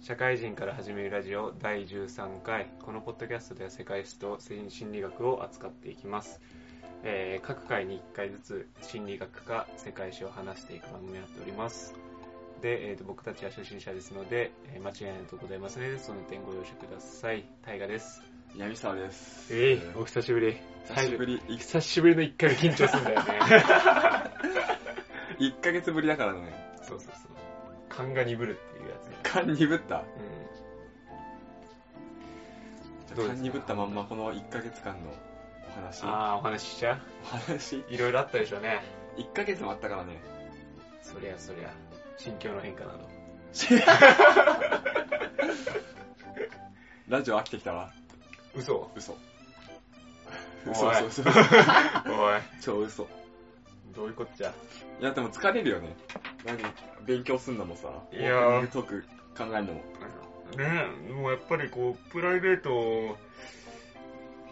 社会人から始めるラジオ第13回。このポッドキャストでは世界史と心理学を扱っていきます、えー各回に1回ずつ心理学か世界史を話していく番組になっております。で、えーと僕たちは初心者ですので、えー間違いないとございますのでその点ご容赦ください。大河です。闇沢です。えいお久しぶり。久しぶり。久しぶりの1回目緊張するんだよね。1ヶ月ぶりだからね。そうそうそう。勘が鈍るって勘鈍った。うん勘鈍ったまんまこの1ヶ月間のお話。ああお話ししちゃお話ういろいろあったでしょうね1ヶ月もあったからね。そりゃそりゃ心境の変化など ラジオ飽きてきたわ。嘘？嘘。嘘嘘嘘。おい超嘘。どういうこっちゃ？いやでも疲れるよね。何？勉強すんのもさ。いやー考えるのも。ねえもうやっぱりこうプライベート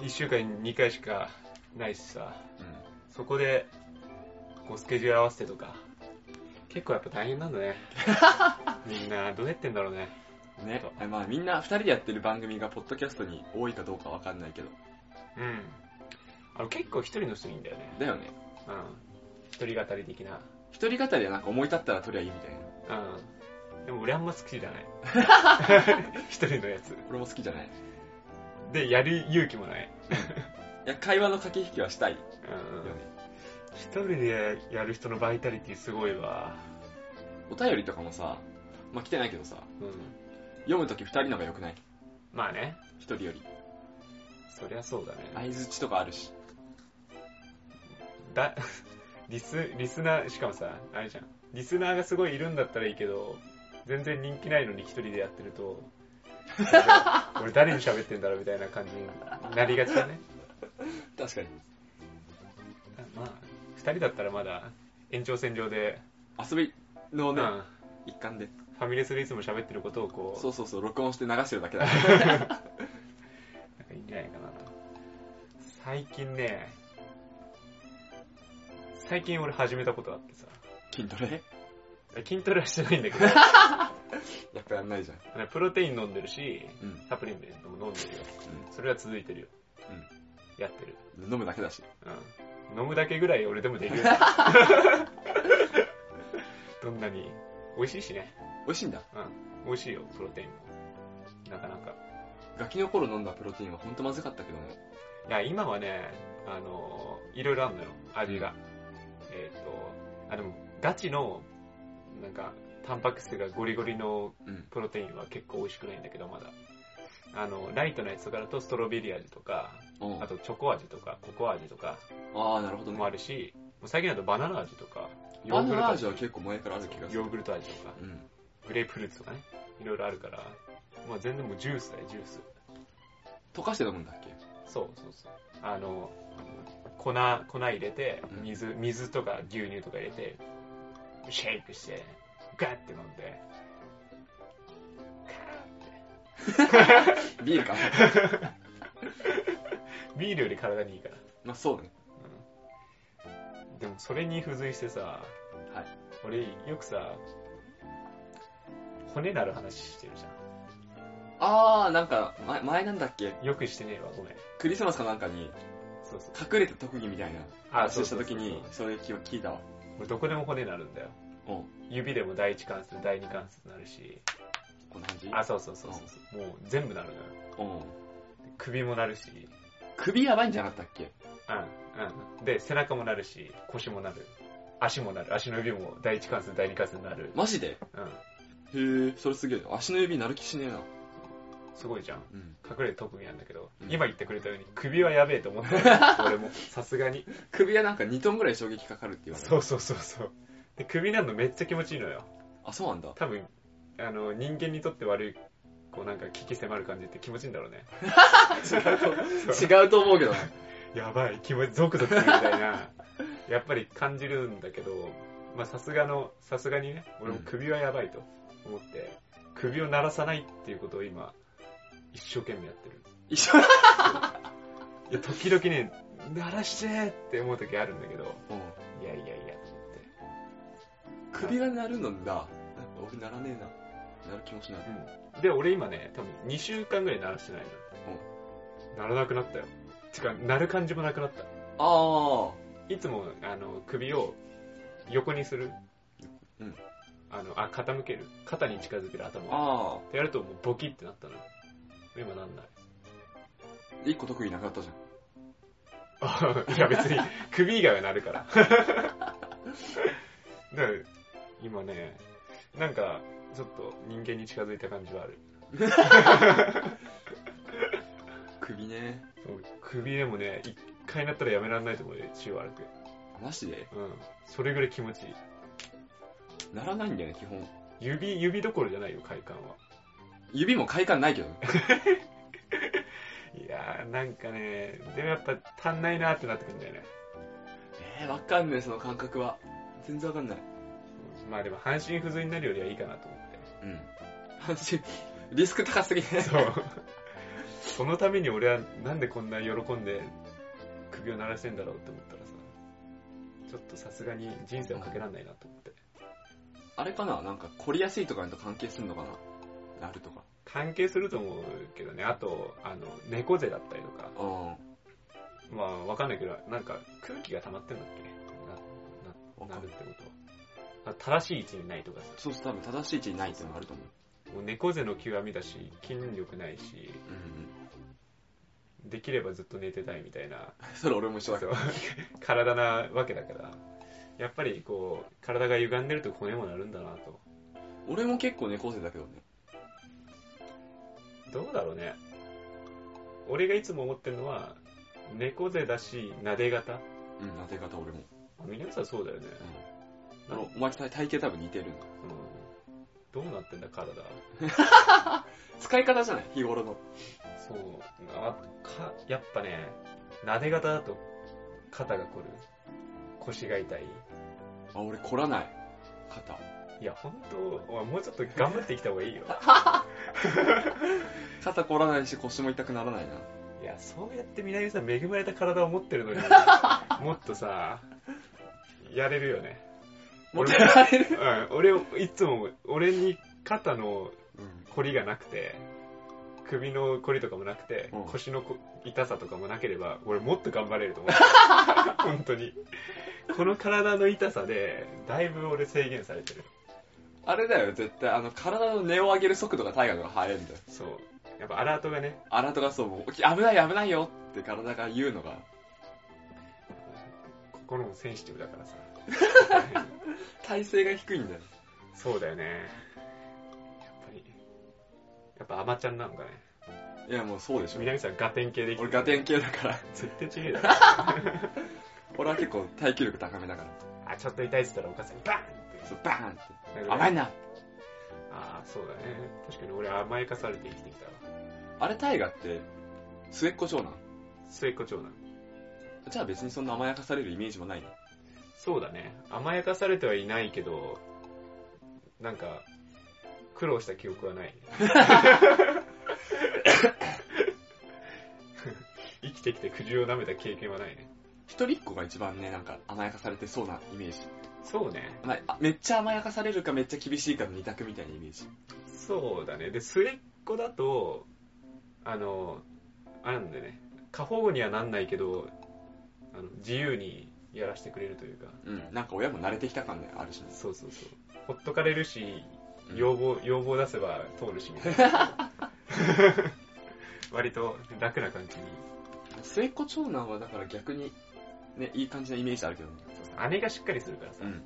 1週間に2回しかないしさそこでこうスケジュール合わせてとか結構やっぱ大変なんだね みんなどうやってんだろうねうん。ね。まあみんな2人でやってる番組がポッドキャストに多いかどうかわかんないけど。うんあの結構一人の人いいんだよねだよね。うん一人語り的な一人語りはなんか思い立ったら撮りゃいいみたいな。うんでも俺あんま好きじゃない。一人のやつ。俺も好きじゃない。でやる勇気もない、いや、会話の駆け引きはしたい。よね。うん、一人でやる人のバイタリティすごいわ。お便りとかもさ、まあ、来てないけどさ、うん。読むとき二人のが良くない？まあね。一人より。そりゃそうだね。相づちとかあるし。だ リスリスナーしかもさあれじゃん。リスナーがすごいいるんだったらいいけど全然人気ないのに一人でやってると俺 俺誰に喋ってんだろうみたいな感じになりがちだね確かに。まあ二人だったらまだ延長線上で、遊びのね、うん一環で。ファミレスでいつも喋ってることをこうそうそうそう、録音して流してるだけだ。なんかいいんじゃないかなと最近ね最近俺始めたことあってさ筋トレ筋トレはしてないんだけど。やっぱやんないじゃん。プロテイン飲んでるしうん。サプリメントも飲んでるよ。それは続いてるよ、やってる、うん。飲むだけだし。うん、飲むだけぐらい俺でもできる。どんなに美味しいしね、美味しいんだ。うん、美味しいよプロテインも。なかなか。ガキの頃飲んだプロテインはほんとまずかったけどね。いや今はねあのいろいろあるのよ。味が、えっ、とあでもガチのなんかタンパク質がゴリゴリのうん。プロテインは結構美味しくないんだけどまだあのライトなやつとかだとストロベリー味とかうんあとチョコ味とかココア味とかああ、なるほどね。もあるし最近だとバナナ味とかヨバーグルト味ナナ味は結構前からある気がする。ヨーグルト味とかうん。グレープフルーツとかねいろいろあるからもう全然もうジュースだよジュース溶かして飲むんだっけ？そうそうそうあの粉粉入れてうん水水とか牛乳とか入れてシェイクしてガッて飲んで。ビールか。ビールより体にいいから、まあそうね。うん、でもそれに付随してさ、はい。俺よくさ骨なる話してるじゃあー、なんか、前前なんだっけ？んよくしてねえわごめん。クリスマスかなんかにそうそう。隠れた特技みたいなあ話した時にそれ聞いたわ。俺どこでも骨なるんだよ。うん。指でも第一関数第二関数なるし。こんな感じ？あそうそうそうそうそう。もう全部なるのよ。うん。首もなるし。首やばいんじゃなかったっけ？うんうん。で背中もなるし腰もなる。足もなる。足の指も第一関数第二関数になる。マジで？うん。へえ、それすげえ。足の指なる気しねえな。すごいじゃんうん。隠れた特技なんだけど、うん今言ってくれたように首はやべえと思ったよ 俺もさすがに首はなんか2トンぐらい衝撃かかるって言われる。そうそうそうそうで首なるのめっちゃ気持ちいいのよあ、そうなんだ。多分あの人間にとって悪いこうなんか危機迫る感じって気持ちいいんだろうね 違うと、違うと思うけどね。やばい気持ちゾクゾクするみたいなやっぱり感じるんだけどまあさすがのさすがにね俺も首はやばいと思って、首を鳴らさないっていうことを今一生懸命やってる一緒 いや時々ね鳴らしてって思う時あるんだけどうん。いやいやいやって首が鳴るのだ。俺鳴らねえな。鳴る気もしない。うん。で、俺今ね、多分2週間ぐらい鳴らしてないの。鳴らなくなったよ。てか、鳴る感じもなくなった。あいつも、あの、首を横にする。うん。あの、あ、傾ける。肩に近づける頭あ。を。あってやるともうボキってなったの。今なんない？あ。一個特技なくなったじゃん。あ いや別に 首以外はなるから。だから今ね、なんかちょっと人間に近づいた感じはある。首ね。そう首でもね、一回なったらやめられないと思うよ、血悪く。マジで？うん。それぐらい気持ちいい。ならないんだよね、基本。指、指どころじゃないよ、快感は。指も快感ないけどね。いやー、なんかね、でもやっぱ足んないなってなってくるんだよね。えー、わかんない、その感覚は。全然わかんない。まあでも半身不随になるよりはいいかなと思って。うん。安心。リスク高すぎね。そう。そのために俺はなんでこんな喜んで首を鳴らしてんだろうって思ったらさ、ちょっとさすがに人生をかけらんないなと思って。あれかな？なんか凝りやすいとかと関係するのかな？なるとか。関係すると思うけどね、あと、あの、猫背だったりとか、うん。まあわかんないけど、なんか空気が溜まってんだっけ？な、な、なるってこと？は。あ正しい位置にないとかさ、そうそう、多分正しい位置にないってのがあると思う。もう猫背の極みだし、筋力ないし、うんできればずっと寝てたいみたいなうん。それ俺も一緒だけど。体なわけだからやっぱりこう体が歪んでると骨もなるんだなと俺も結構猫背だけどね。どうだろうね俺がいつも思ってるのは猫背だし撫で型うん、なで方俺も。皆さんそうだよね、うん。あの、お前体体型多分似てるんだ。うん、どうなってんだ体 使い方じゃない日頃の。そうあかやっぱね撫で型だと肩が凝る腰が痛いあ、俺凝らない。肩。いや本当お前もうちょっと頑張ってきた方がいいよ 肩凝らないし腰も痛くならないな。いや、そうやって南さん恵まれた体を持ってるのに、もっとさ、やれるよね。持ってられる？うん、俺を、いつも、俺に肩のうん。凝りがなくて、首の凝りとかもなくて、うん腰のこ痛さとかもなければ、俺もっと頑張れると思う。本当に。この体の痛さで、だいぶ俺制限されてる。あれだよ、絶対。あの、体の値を上げる速度がタイガーの方が速いんだよ。そう。やっぱアラートがね、あなたがそう、もう危ない危ないよって体が言うのが。心もセンシティブだからさ。体勢が低いんだよ。そうだよね。やっぱり。やっぱアマちゃんなのかね。いや、もうそうでしょ。南さんガテン系でき俺ガテン系だから。絶対違えだろ。俺は結構耐久力高めだから。あ、ちょっと痛いっつったらお母さんにバーン。そう、バーンって。甘いな。ああ、そうだね。確かに俺甘やかされて生きてきたわ。あれタイガーって、末っ子長男？末っ子長男。じゃあ別にそんな甘やかされるイメージもないね。そうだね。甘やかされてはいないけど、なんか、苦労した記憶はない。生きてきて苦渋を舐めた経験はないね。一人っ子が一番ね、なんか甘やかされてそうなイメージ。そうね。まあめっちゃ甘やかされるかめっちゃ厳しいかの二択みたいなイメージ。そうだね。で、末っ子だと、あの、あれなんだよね。過保護にはなんないけど、あの自由にやらせてくれるというか、うん。なんか親も慣れてきた感ね、あるしね。そうそうそう。ほっとかれるし、うん要望、要望出せば通るしみたいな。割と楽な感じに。末っ子長男はだから逆に、ね、いい感じのイメージあるけどね。姉がしっかりするからさ、うん。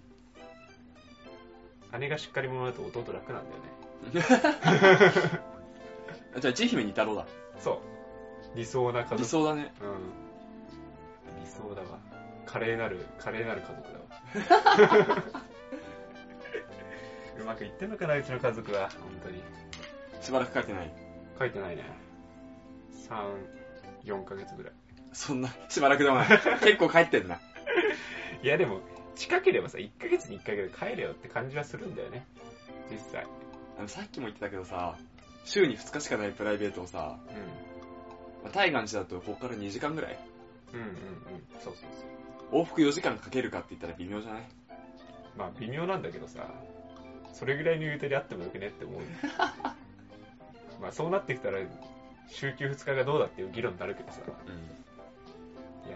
姉がしっかり者だと弟楽なんだよね。じゃあ、千姫に太郎だ。そう。理想な家族。理想だね。うん。理想だわ。華麗なる、華麗なる家族だわ。うまくいってんのかな、うちの家族は。本当に。しばらく書いてない。書いてないね。3、4ヶ月ぐらい。そんな、しばらくでもない。結構帰ってんな。いやでも、近ければさ、1ヶ月に1回ぐらい帰れよって感じはするんだよね。実際。あのさっきも言ってたけどさ、週に2日しかないプライベートをさ、うまあ、タイガンチだとここから2時間ぐらいん。うんうんうん。そうそう往復4時間かけるかって言ったら微妙じゃない？そう。まあ微妙なんだけどさ、それぐらいの言うてりあってもよくねって思う。まあそうなってきたら、週休2日がどうだっていう議論になるけどさ、うん。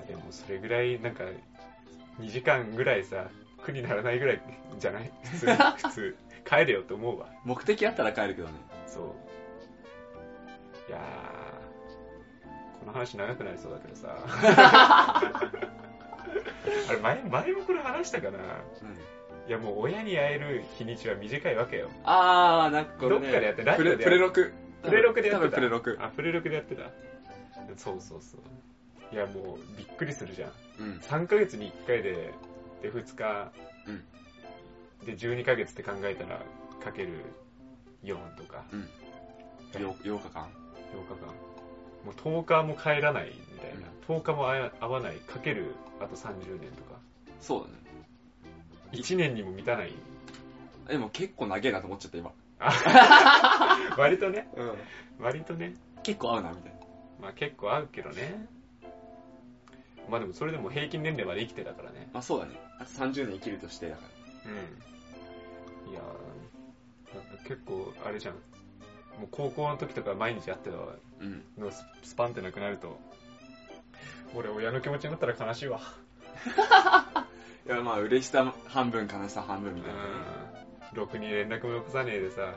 でもそれぐらい、なんか、2時間ぐらいさ、苦にならないぐらいじゃない？普通、普通。帰れよって思うわ。目的あったら帰るけどね。そう。いやー、この話長くなりそうだけどさ。あれ前、前もこれ話したかな？うん。いやもう親に会える日にちは短いわけよ。あー、なんかこれね。どっかでやってラジオでプレプレロク。プレロクでやってたプレロク。あ、プレロクでやってた。そうそうそう。いやもうびっくりするじゃん。うん。3ヶ月に1回で、で2日、うんで12ヶ月って考えたら、かける4とか、うん。8 8, 8日間？日間。もう10日も帰らないみたいな。10日も会え会わない、かけるあと30年とか。そうだね。1年にも満たない。でも結構長えなと思っちゃった今。割とね、うん。割とね、結構合うな、みたいな。まあ結構合うけどね。まあでもそれでも平均年齢まで生きてたからね。まあそうだね。あと30年生きるとして、だから。うん。いやー結構あれじゃん。もう高校の時とか毎日やってたうん。のススパンってなくなると、俺親の気持ちになったら悲しいわ。いや、まあ嬉しさ半分、悲しさ半分みたいなね。うん。ろくに連絡もよこさねえでさ、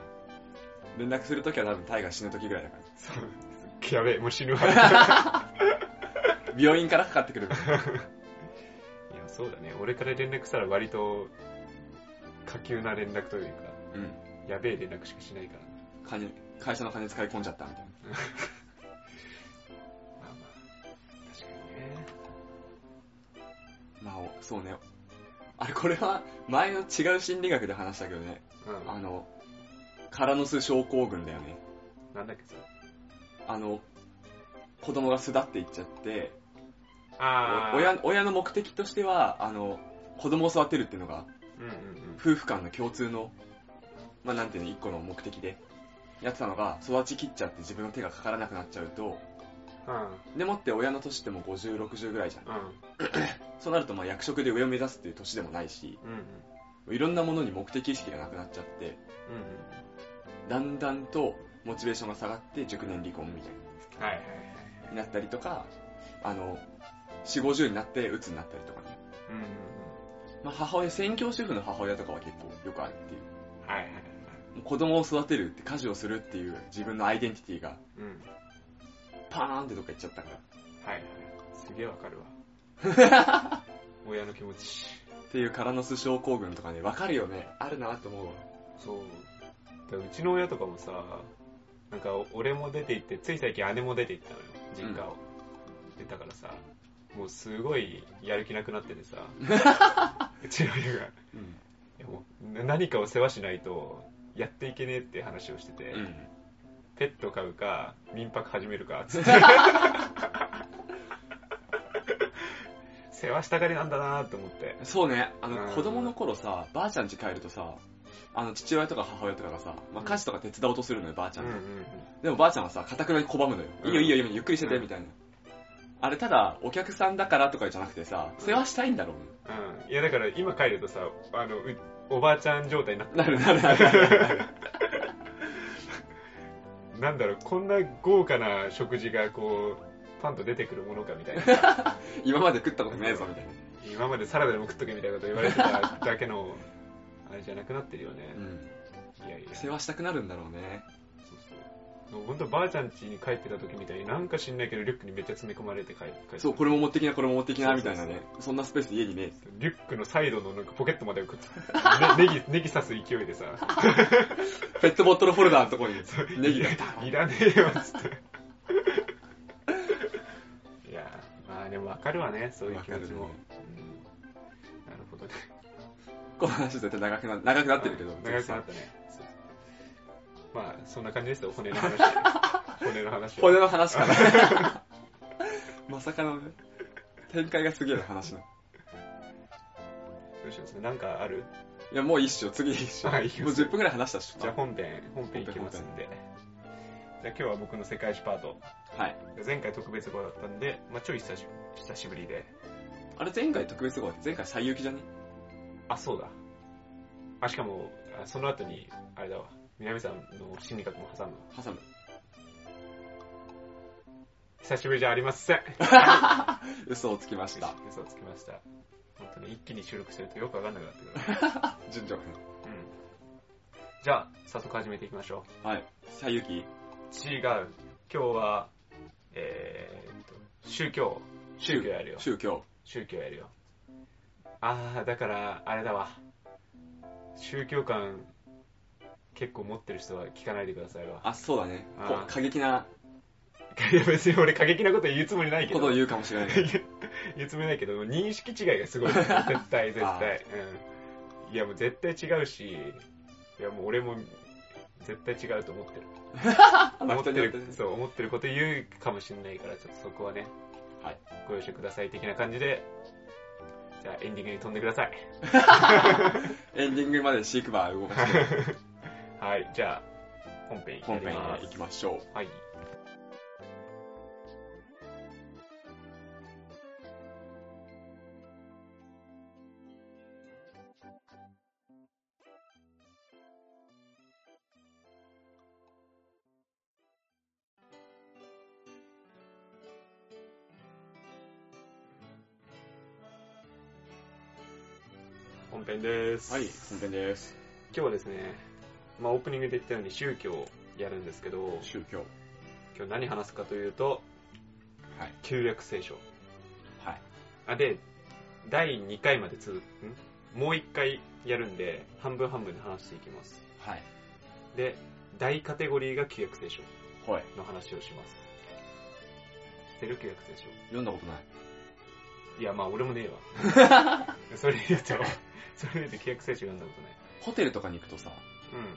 連絡するときは多分タイが死ぬときぐらいだから。そう、やべえ、もう死ぬわ。い病院からかかってくる。や、そうだね。俺から連絡したら割と、下級な連絡というか、うん。やべえ連絡しかしないから。金、会社の金使い込んじゃったみたいな。まあまあ、確かにね。まあ、おそうね。あれ、これは前の違う心理学で話したけどね。うん。あの、カラノス症候群だよね。なんだっけさ。あの、子供が巣立っていっちゃって。親親の目的としては、あの、子供を育てるっていうのが、うんうん夫婦間の共通の、まあなんていうの、一個の目的で、やってたのが、育ちきっちゃって自分の手がかからなくなっちゃうと、うん。でもって親の年ってもう50、60ぐらいじゃん。うん。うん。そうなるとまあ役職で上を目指すっていう年でもないし、うん。いろんなものに目的意識がなくなっちゃって、だんだんとモチベーションが下がって熟年離婚みたいうん。はいはいはい。になったりとか、あの、4、50になって鬱になったりとかね。うんうんうん。まあ母親、専業主婦の母親とかは結構よくあるっていう。はいはいはい。もう子供を育てるって家事をするっていう自分のアイデンティティがうん。パーンってどっか行っちゃったから。はいはい。すげえわかるわ。親の気持ち。っていうカラノス症候群とかね、わかるよね。あるなと思うわ。そう。うちの親とかもさ、なんか俺も出て行って、つい最近姉も出て行ったのよ、実家を。で、だからさ、もうすごいやる気なくなっててさ、うちの親が、いうん。やもう何かを世話しないとやっていけねえって話をしてて、うん。ペット飼うか、民泊始めるか、つって。世話したがりなんだなと思って。そうね、あの、うん子供の頃さ、ばあちゃん家帰るとさ、あの、父親とか母親とかがさ、まあ、家事とか手伝おうとするのよ、ばあちゃんと。うんうんでもばあちゃんはさ、かたくなに拒むのよ。うんいいよいいよゆっくりしてて、うんみたいな。あれ、ただ、お客さんだからとかじゃなくてさ、世話したいんだろうね。うん。うん。いやだから今帰るとさ、あの、うおばあちゃん状態になってなるなるなるなるなんだろう、こんな豪華な食事がこう、パンと出てくるものかみたいな。今まで食ったことねえぞ、みたいな。今までサラダでも食っとけみたいなこと言われてただけの、あれじゃなくなってるよね。うん。いやいや。世話したくなるんだろうね。ほんとばあちゃん家に帰ってた時みたいになんか知んないけどリュックにめっちゃ詰め込まれて帰帰ってそう、これも持ってきな、これも持ってきな、みたいなね。そんなスペース家にねリュックのサイドのなんかポケットまでくっつね、ネギ、ネギ刺す勢いでさ、ペットボトルホルダーのとこに ネギがいらねえよ、つって。いや、まあでもわかるわね、そういう気持ちも。わかうんなるほどね。この話絶対長くな、長くなってるけど。長くなったね。まあ、そんな感じですよ、骨の話。骨の話は。骨の話かな。まさかのね、展開がすげえな話の。どうしますなんかある？いや、もういいっしょ、次いいっしょ。もうはいいいよ10分くらい話したっしょ。じゃあ本編、本編いきますんで。じゃあ今日は僕の世界史パート。はい。前回特別号だったんで、まあちょい久し久しぶりで。あれ前回特別号だって前回最有機じゃね？あ、そうだ。あ、しかも、あその後に、あれだわ。南さんの心理学も挟むわ。挟む。久しぶりじゃありません。嘘をつきました。嘘をつきました。本当に一気に収録するとよくわかんなくなってくる。順調。うん。じゃあ、早速始めていきましょはい。さゆきう。違う。今日は、えーっと、宗教。宗教やるよ。宗教。宗教やるよ。あー、だから、あれだわ。宗教観、結構持ってる人は聞かないでくださいわ。あ、そうだね。過激な いや、別に俺過激なこと言うつもりないけど。ことを言うかもしれない。言うつもりないけど、認識違いがすごい。絶対、絶対。うん。いや、もう絶対違うし、いや、もう俺も絶対違うと思ってる。思ってる、そう、思ってること言うかもしれないから、ちょっとそこはね、はい。ご容赦ください的な感じで、じゃあエンディングに飛んでください。エンディングまでシークバー動かして、はい、じゃあ、本編本編行きましょう。はい。本編です。はい、本編です。今日はですね、まあオープニングで言ったように宗教をやるんですけど、宗教。今日何話すかというと、はい。旧約聖書。はい。あ、で、第2回まで続く、ん？もう1回やるんで、半分半分で話していきます。はい。で、大カテゴリーが旧約聖書はい。の話をします。知ってる旧約聖書？読んだことない。いや、まあ俺もねえわ。それ言うと、それ言うと旧約聖書読んだことない。ホテルとかに行くとさ、う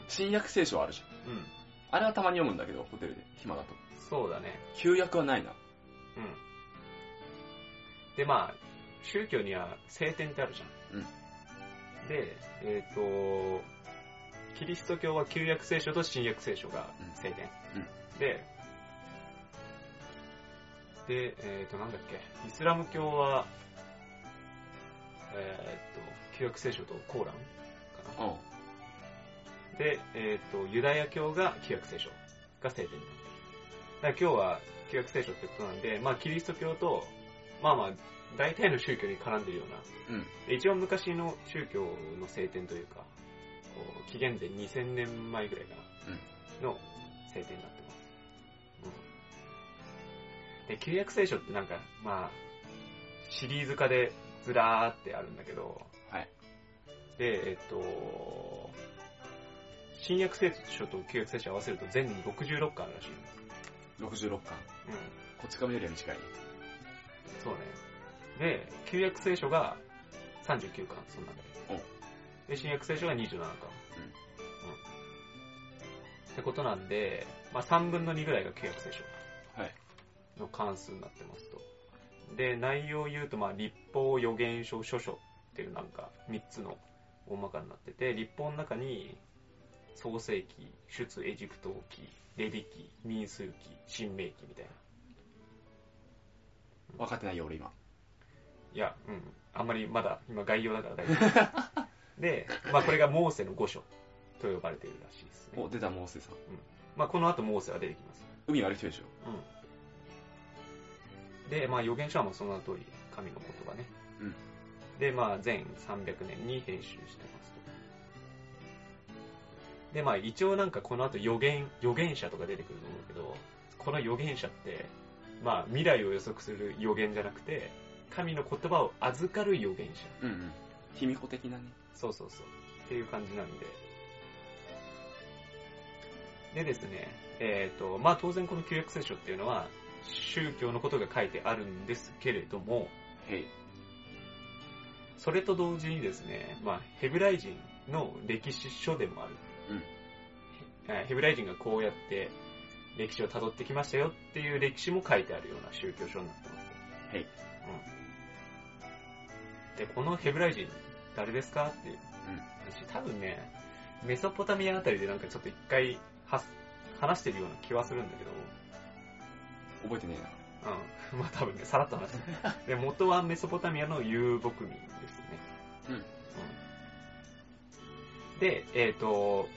新約聖書あるじゃん。ん。うん。あれはたまに読むんだけど、ホテルで。暇だと。そうだね。旧約はないな。うん。で、まあ、宗教には聖典ってあるじゃん。うんで、えっ、と、キリスト教は旧約聖書と新約聖書が聖典。で、で、えっ、と、なんだっけ、イスラム教は、えっ、と、旧約聖書とコーランかな。うん。で、えっ、と、ユダヤ教が旧約聖書が聖典になってる。だから今日は旧約聖書ってことなんで、まあキリスト教と、まあまあ、大体の宗教に絡んでるような、うん。で一番昔の宗教の聖典というか、こう紀元前2000年前ぐらいかな、の聖典になってます。うん。で、旧約聖書ってなんか、まあ、シリーズ化でずらーってあるんだけど、はい。で、えっと、新約聖書と旧約聖書合わせると全66巻あるらしいの。66巻。うん。こち亀よりは短い。そうね。で、旧約聖書が39巻、その中で。で、新約聖書が27巻。うん。ってことなんで、まあ3分の2ぐらいが旧約聖書はい。の関数になってますと。で、内容を言うと、まあ立法、予言書、書書っていうなんか3つの大まかになってて、立法の中に、創世記、出エジプト記、レビ記、民数記、新明記みたいな。分かってないよ、俺今。いや、うん。あんまりまだ今概要だから大丈夫。で、まあこれがモーセの御書と呼ばれているらしいですね。お、出た、モーセさん。まあこの後モーセは出てきます。海割る人でしょ。うん。で、まあ預言書はもうその通り、神の言葉ね。うん。で、まあ全300年に編集してますと。で、まあ一応なんかこの後予言、預言者とか出てくると思うけど、この預言者って、まあ未来を予測する予言じゃなくて、神の言葉を預かる預言者。うんうん。卑弥呼的なね。そうそうそう。っていう感じなんで。でですね、えっ、と、まあ当然この旧約聖書っていうのは、宗教のことが書いてあるんですけれども。それと同時にですね、まあヘブライ人の歴史書でもある。ヘブライ人がこうやって歴史を辿ってきましたよっていう歴史も書いてあるような宗教書になってます。へい。うん。で、このヘブライ人、誰ですかっていううん。話、多分ね、メソポタミアあたりでなんかちょっと一回話してるような気はするんだけど、覚えてねえな。うん。まあ多分ね、さらっと話してる。で、元はメソポタミアの遊牧民ですね。うんうん。で、えっ、と、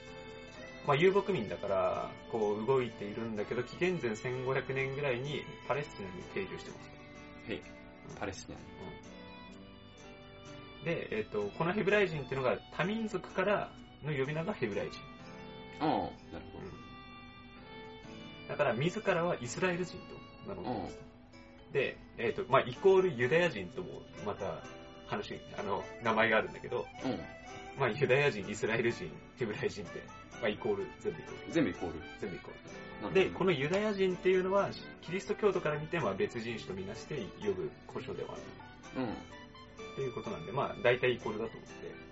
まあ、遊牧民だから、こう動いているんだけど、紀元前1500年ぐらいにパレスチナに定住してます。へい。パレスチナに。で、えっ、と、このヘブライ人っていうのが多民族からの呼び名がヘブライ人。ああ、なるほだから自らはイスラエル人と名乗ってます。で、えっ、と、まあ、イコールユダヤ人ともまた話、あの、名前があるんだけど、ど。うん。まあ、ユダヤ人、イスラエル人、ヘブライ人って、まあ、イコール、全部イコール。全部イコール。全部イコール。で、このユダヤ人っていうのは、キリスト教徒から見て、まあ、別人種とみなして呼ぶ故障ではある。うん。ということなんで、まあ、大体イコールだと思って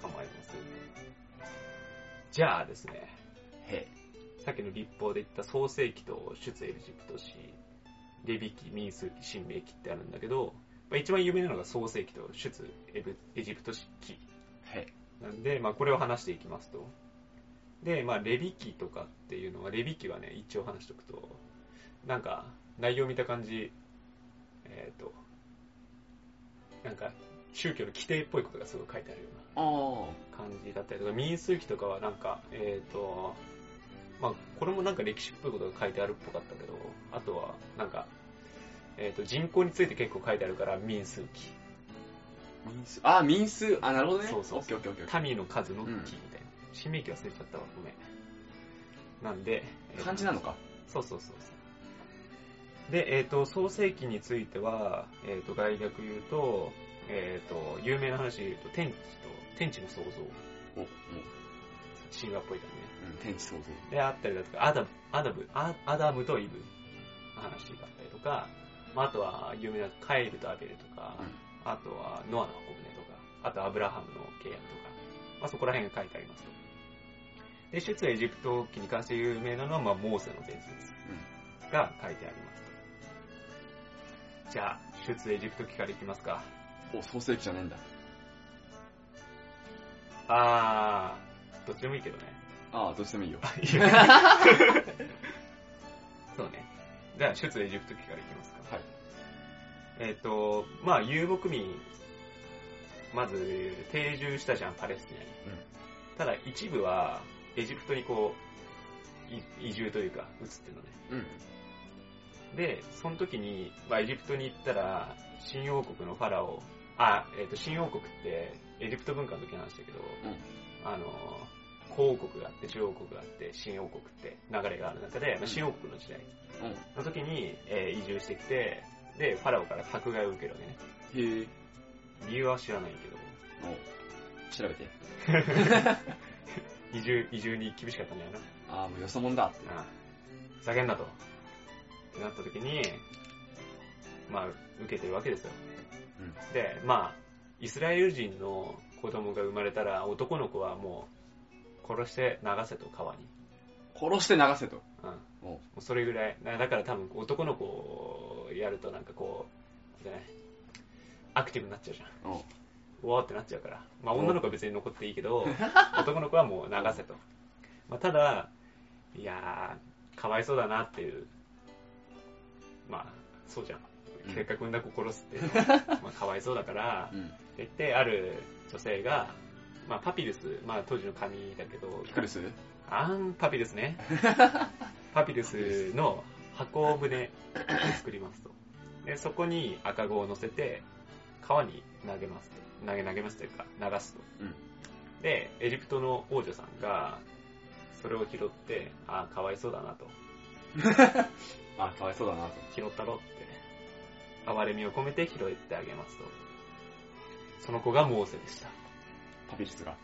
構いません。じゃあですね、へさっきの立法で言った創世記と出エジプト史、レビ記、民数記、神明記ってあるんだけど、まあ、一番有名なのが創世記と出エブエジプト史記へなんで、まあ、これを話していきますと。で、まあ、レビ記とかっていうのは、レビ記はね、一応話しておくと、なんか、内容見た感じ、えっ、と、なんか、宗教の規定っぽいことがすごい書いてあるような。感じだったりとか、民数記とかはなんか、えっ、と、まあ、これもなんか歴史っぽいことが書いてあるっぽかったけど、あとは、なんか、えっ、と、人口について結構書いてあるから、民数記。民数。ああ、民数。あ、なるほどね。そうそうオッケーオッケーオッケー。民の数の記みうんたいな。新明記忘れちゃったわ、ごめん。なんで、えー漢字なのか？そうそうそうそう。で、えっ、と、創世記については、えっ、と、概略言うと、えっ、と、有名な話で言うと、天地と、天地の創造。お、もう、神話っぽいからね。うん、天地創造。で、あったりだとか、アダム、アダム、アアダムとイブの話があったりとか、まあ、あとは有名なカインとアベルとか、あとはノアの箱舟とか、あとアブラハムの契約とか、まあ、そこら辺が書いてありますと。で、出エジプト記に関して有名なのは、まあ、モーセの伝説が書いてありますと。じゃあ、出エジプト記からいきますか。お、創世記じゃねえんだ。あー、どっちでもいいけどね。ああ、どっちでもいいよ。いいよ そうね。じゃあ、出エジプト記からいきますか。はい。えっ、と、まあ、遊牧民、まず、定住したじゃん、パレスチナに。ただ、一部は、エジプトにこう、い移住というか、移ってるのね。うん。で、その時に、まあ、エジプトに行ったら、新王国のファラオ、あ、えっ、と、新王国って、エジプト文化の時の話だけど、あの、古王国があって、中王国があって、新王国って流れがある中で、まあ新王国の時代うん。うん。の時に、えー移住してきて、で、ファラオから迫害を受けるわけね。へえ。理由は知らないけど、お調べて。移住、移住に厳しかったんだよな。ああ、もうよそもんだって。ああふざけんなと。ってなった時に、まあ、受けてるわけですよ。うん。で、まあ、イスラエル人の子供が生まれたら、男の子はもう、殺して流せと、川に。殺して流せと。うん。おもうそれぐらい。だだから多分男の子をやるとなんかこう、ね、アクティブになっちゃうじゃん。おうわーってなっちゃうから。まあ女の子は別に残っていいけど、男の子はもう流せと。まあただ、いやー、かわいそうだなっていう。まあ、そうじゃん。うんせっかく産んだ子殺すっていうのは、まあかわいそうだから、うん。って言って、ある女性が、まあパピルス、まあ当時の紙だけど、ピクルス？あん、パピルスね。パピルスの箱舟を作りますと。で、そこに赤子を乗せて、川に投げますと。投げ投げますというか、流すと。うんで、エジプトの王女さんが、それを拾って、ああ、かわいそうだなと。あ、かわいそうだなと。拾ったろって、哀れみを込めて拾ってあげますと。その子がモーセでした。パピルスが。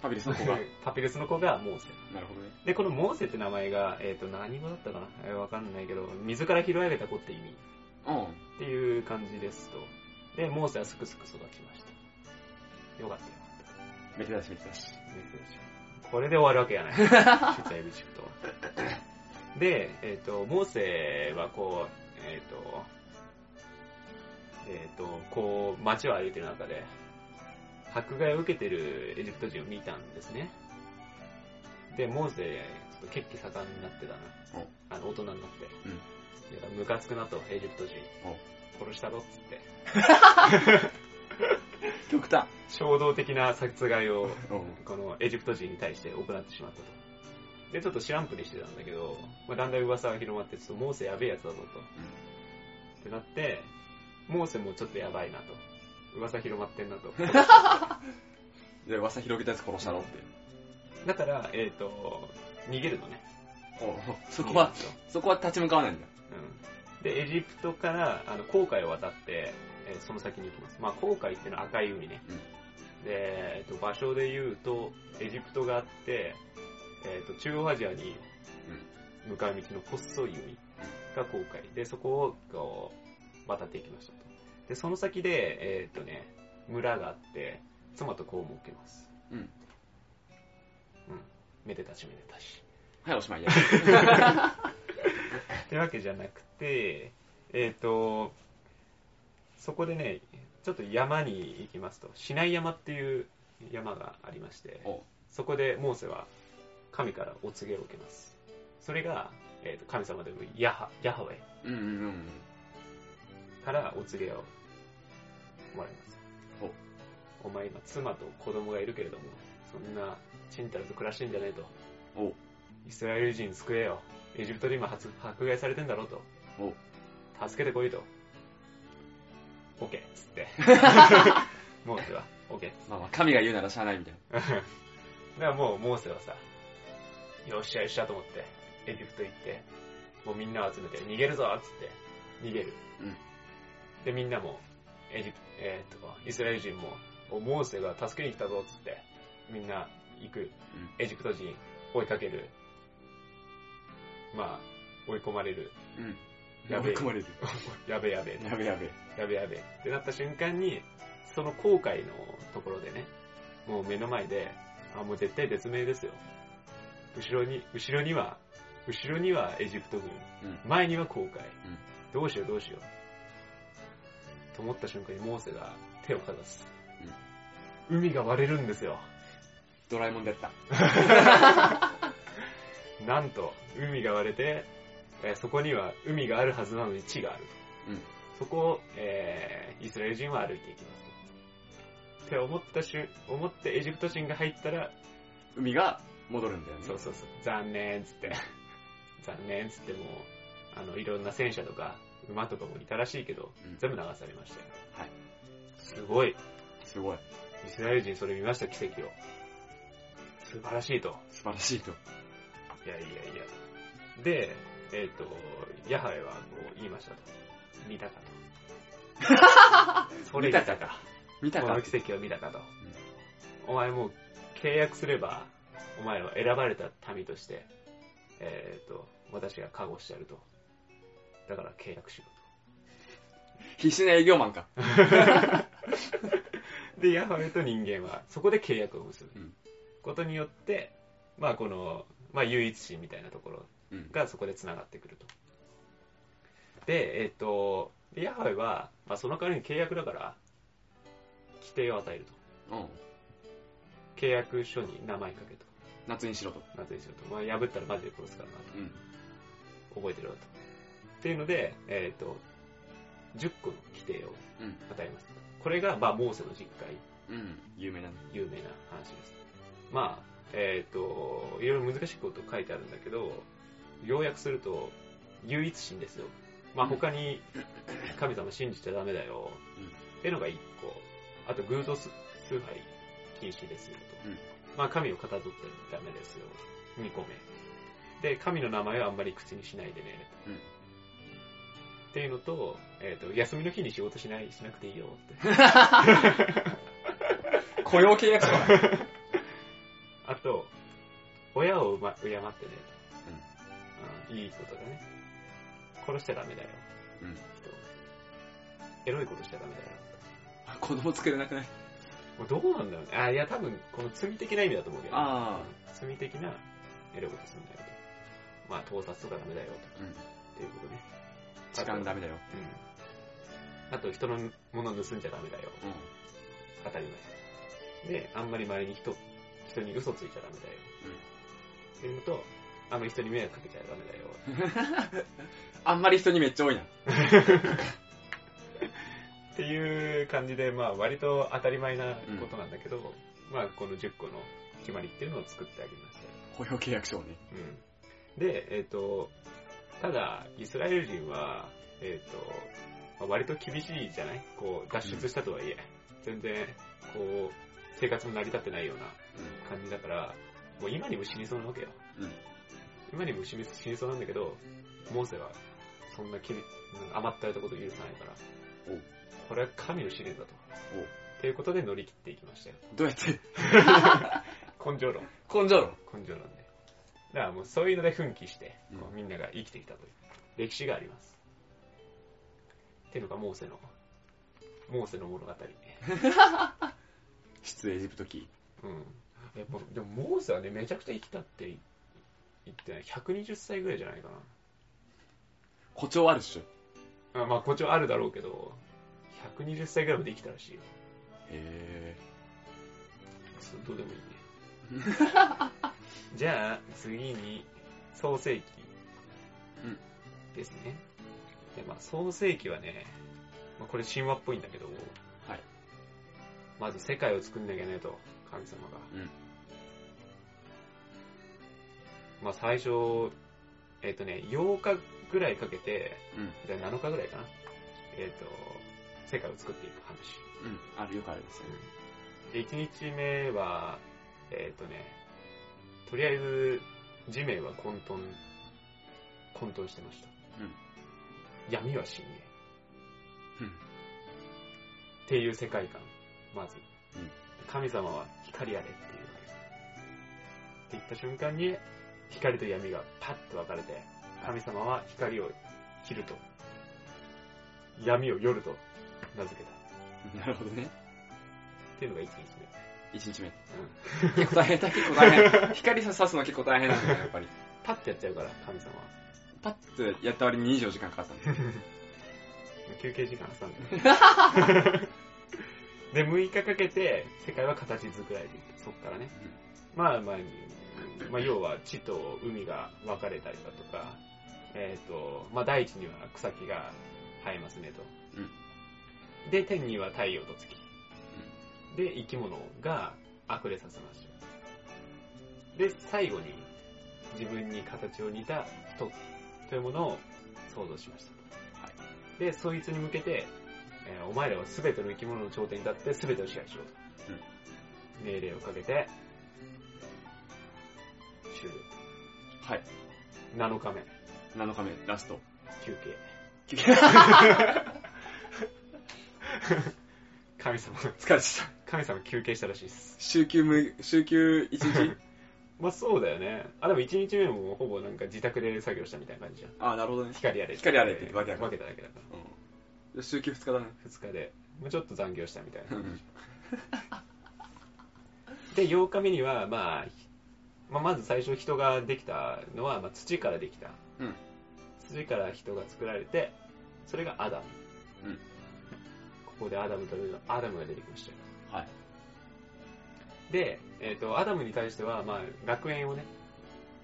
パピルスの子が。パピルスの子がモーセ。なるほどね。で、このモーセって名前が、えっ、と、何語だったかな？えーわかんないけど、水から拾い上げた子って意味うん。っていう感じですと。で、モーセはすくすく育ちました。よかったよかったしめでたし。た。これで終わるわけやない。出エビシプトは。で、えっ、と、モーセはこう、えっ、と、えっ、と、こう、街を歩いてる中で、迫害を受けてるエジプト人を見たんですね。で、モーセ、ちょっと血気盛んになってたな。あの、大人になって。うんいやムカつくなと、エジプト人。お殺したろっつって。極端。衝動的な殺害を、うん。このエジプト人に対して行ってしまったと。で、ちょっと知らんぷりしてたんだけど、まあ、だんだん噂が広まって、ちょっとモーセやべえやつだぞと。ってなって、モーセもちょっとやばいなと。噂広まってんなと。で、噂広げたやつ殺したろって。だから、えっ、と、逃げるのね。そこは、そこは立ち向かわないんだ。うん。で、エジプトから、あの、航海を渡って、えーその先に行きます。まあ、航海っていうのは赤い海ね。うんで、えっ、と、場所で言うと、エジプトがあって、えっ、と、中央アジアに向かう道の細い海が航海。で、そこを、こう、渡っていきましたと。で、その先で、えっ、とね、村があって、妻と子を設けます。うん。うん。めでたしめでたし。はい、おしまいや。ってわけじゃなくて、えっ、と、そこでね、ちょっと山に行きますと、シナイ山っていう山がありまして、そこでモーセは神からお告げを受けます。それが、えーと神様でもヤハヤハウェうんうんうん。からお告げをもらいます。お前今妻と子供がいるけれども、そんなちんたらと暮らしてんじゃねえと。イスラエル人救えよ。エジプトで今発迫害されてんだろうと。助けてこいと。オッケーっつって。モーセは、オッケー。まあまあ、神が言うならしゃあないみたいな。だからもうモーセはさ、よっしゃよっしゃと思って、エジプト行って、もうみんなを集めて、逃げるぞっつって、逃げる。うんで、みんなも、エジプえーっと、イスラエル人も、おモーセが助けに来たぞっつって、みんな行く。エジプト人追いかける。まあ、追い込まれる。うん。やべえ追い込まれる。やべやべ。やべやべ。やべやべってなった瞬間に、その航海のところでね、もう目の前で、あ、もう絶対絶命ですよ。後ろに、後ろには、後ろにはエジプト軍、うん前には航海、どうしようどうしよう。と思った瞬間にモーセが手をかざす。海が割れるんですよ。ドラえもんでやった。なんと、海が割れて、えーそこには海があるはずなのに地があると。うんそこを、えーイスラエル人は歩いていきますと。って思った瞬、思ってエジプト人が入ったら、海が戻るんだよね。そうそうそう、残念っつって、残念っつってもう、あの、いろんな戦車とか馬とかもいたらしいけど、うん全部流されましたよ。はい。すごい。イすごい。スラエル人それ見ました、奇跡を。素晴らしいと。素晴らしいと。いやいやいや。で、えっ、と、ヤハウェはこう言いましたと。見たかと。そ れ見たか。見たかこの奇跡を見たかと。お前もう契約すれば、お前は選ばれた民として、えっ、と、私が覚悟してやると。だから契約しろ必死な営業マンか。と。で、ヤハウェと人間は、そこで契約を結ぶうんことによって、まあこの、まあ唯一心みたいなところうん。がそこで繋がってくると。で、えっ、と、ヤハウェは、まあその代わりに契約だから、規定を与えると。うん。契約書に名前書けと。夏にしろと。なぜにしろと。まあ破ったらマジで殺すからなうん。と。覚えてろよと。っていうので、えっ、と、10個の規定をうん。与えます。これが、まあ、モーセの実会、うん。有名なね。有名な話です。まあ、えっ、と、いろいろ難しいこと書いてあるんだけど、要約すると、唯一心ですよ。まあ、うん他に神様信じちゃダメだよ。うんっていうのが1個。あと、偶像崇拝禁止ですよと。うんまあ、神をかたどってダメですよ。2個目。で、神の名前はあんまり口にしないでね。うんっていうのと、えっ、と、休みの日に仕事しない、しなくていいよって。雇用契約書だ。あと、親を、ま、敬ってね、うん、いいことだね。殺しちゃダメだよ。うん。エロいことしちゃダメだよ。子供作れなくない？もうどうなんだろうね。あ、いや、多分、この罪的な意味だと思うけど、あ罪的なエロいことするんだよと。まあ、盗撮とかダメだよと。うん。っていうことね。時間ダメだよ。うん。あと、人のもの盗んじゃダメだよ。うん。当たり前。で、あんまり周りに人、人に嘘ついちゃダメだよ。っていうのと、あんまり人に迷惑かけちゃダメだよ。あんまり人にめっちゃ多いな。っていう感じで、まあ割と当たり前なことなんだけど、まあこの10個の決まりっていうのを作ってありまし雇用契約書をね。うん。で、えっ、と、ただ、イスラエル人は、えっ、と、まあ割と厳しいじゃない？こう、脱出したとはいえ、全然、こう、生活も成り立ってないような感じだから、もう今にも死にそうなわけよ。うん。うん。今にも死に死にそうなんだけど、モーセは、そんなきり甘ったれたことを許さないからお、これは神の試練だと。おということで乗り切っていきましたよ。どうやって？根性論。根性論。根性論で。だからもうそういうので奮起して、うんみんなが生きてきたという歴史があります。っていうのがモーセの、モーセの物語。出エジプト記。うん。やっぱでもモーセはね、めちゃくちゃ生きたって言ってない。120歳ぐらいじゃないか誇張あるっしょ。な。あまあ、誇張あるだろうけど、120歳ぐらいまで生きたらしいよ。へそうどうでもいいね。じゃあ、次に、創世記。うんですね。で、まあ、創世記はね、まあ、これ神話っぽいんだけど、はい。まず世界を作んなきゃいけないと、神様が。うんまあ、最初、えっ、とね、8日ぐらいかけて、うん。で7日ぐらいかな。えっ、と、世界を作っていく話。うん。あるよくあるですよね。で、1日目は、えっ、とね、とりあえず、地面は混沌、混沌してました。うん闇は深淵。うん。っていう世界観、まず。うん神様は光あれっていうわけです。って言った瞬間に、光と闇がパッと分かれて、神様は光を昼と、闇を夜と名付けた。なるほどね。っていうのが1日目。1日目。うん。結構大変だ、結構大変。光さすのは結構大変なんだよ、やっぱり。パッとやっちゃうから、神様は。パッとやった割に24時間かかったんだよ。休憩時間挟んで。で、6日かけて、世界は形作られていく。そっからね。まあまあ、まあ、要は地と海が分かれたりだとか、えっ、と、まあ大地には草木が生えますねと。で、天には太陽と月。で、生き物が溢れさせました。で、最後に自分に形を似た人というものを想像しました。はいで、そいつに向けて、えーお前らは全ての生き物の頂点に立って全てを支配しろと。命令をかけて、終了。はい。7日目、7日目、ラスト。休憩。休 憩神様、疲れてた。神様休憩したらしいです。週休無、週休1日？まあそうだよね。あ、でも1日目もほぼなんか自宅で作業したみたいな感じじゃん。あ、なるほどね。光あれ。光あれって分けた分けただけだから。うん。週休2日だね。2日で、もうちょっと残業したみたいなう。ん。で、8日目には、まあ、まあ、まず最初人ができたのは、まあ、土からできた。うん土から人が作られて、それがアダム。うんここでアダムというアダムが出てきましたよ。はい。で、えっ、と、アダムに対しては、まあ、楽園をね、